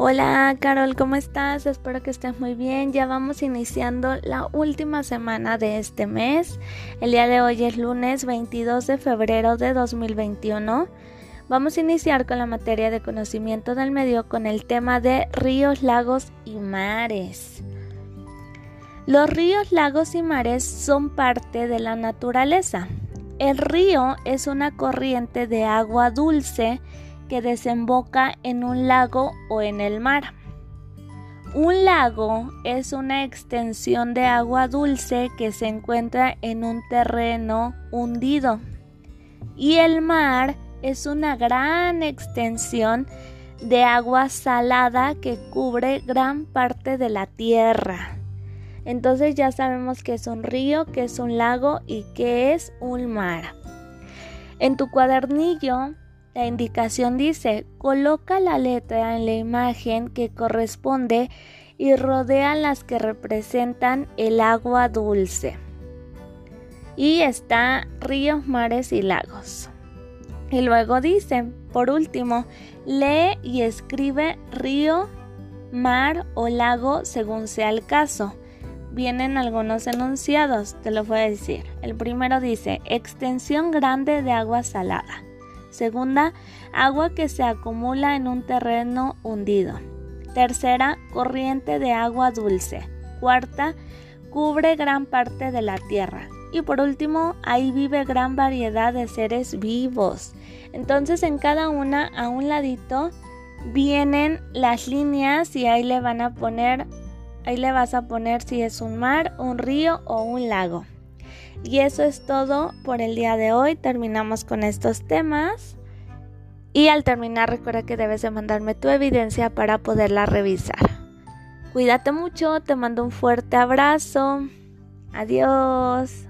Hola Carol, ¿cómo estás? Espero que estés muy bien. Ya vamos iniciando la última semana de este mes. El día de hoy es lunes 22 de febrero de 2021. Vamos a iniciar con la materia de conocimiento del medio con el tema de ríos, lagos y mares. Los ríos, lagos y mares son parte de la naturaleza. El río es una corriente de agua dulce que desemboca en un lago o en el mar. Un lago es una extensión de agua dulce que se encuentra en un terreno hundido. Y el mar es una gran extensión de agua salada que cubre gran parte de la tierra. Entonces ya sabemos que es un río, que es un lago y que es un mar. En tu cuadernillo la indicación dice, coloca la letra en la imagen que corresponde y rodea las que representan el agua dulce. Y está ríos, mares y lagos. Y luego dice, por último, lee y escribe río, mar o lago según sea el caso. Vienen algunos enunciados, te lo voy a decir. El primero dice, extensión grande de agua salada. Segunda, agua que se acumula en un terreno hundido. Tercera, corriente de agua dulce. Cuarta, cubre gran parte de la tierra. Y por último, ahí vive gran variedad de seres vivos. Entonces en cada una, a un ladito, vienen las líneas y ahí le van a poner, ahí le vas a poner si es un mar, un río o un lago. Y eso es todo por el día de hoy. Terminamos con estos temas. Y al terminar recuerda que debes de mandarme tu evidencia para poderla revisar. Cuídate mucho, te mando un fuerte abrazo. Adiós.